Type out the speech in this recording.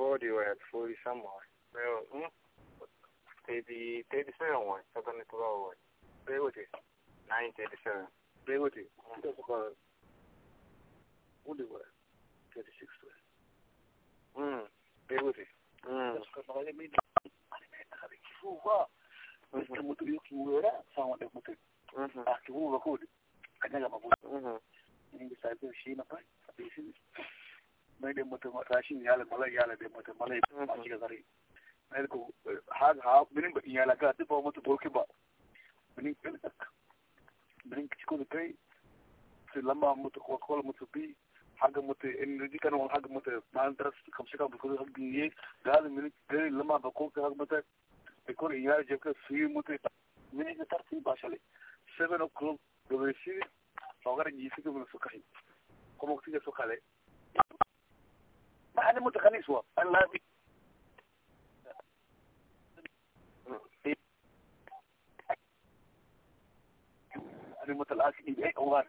40 or at 40 somewhere. Pero, mm, thirty thirty seven one, something like that one. Play with it. Nine thirty seven. Play with it. Mm. That's about what do what? Thirty six to it. Mm. Play with it. Mm. Mtu mtu yukiwera sawa ndio mtu akivuka kodi kanyaga mavuta. Mhm. Ningi sababu shina pa. Sababu mutu rashin yala mala yala de mutu mala ma shiga gari mai ko ha ha binin ba yala ga duba mutu boke ba binin binin kiko de kai sai lamba mutu ko ko mutu bi haga mutu in di kan wal haga mutu man tras kam shika bu ko haga ye gal min de lamba ba ko haga mutu de ko yala je ka fi mutu min ga tarti ba shale 7 o'clock dove si magari gli si come suka hi هذه منطقة نسوة المتلاقي هو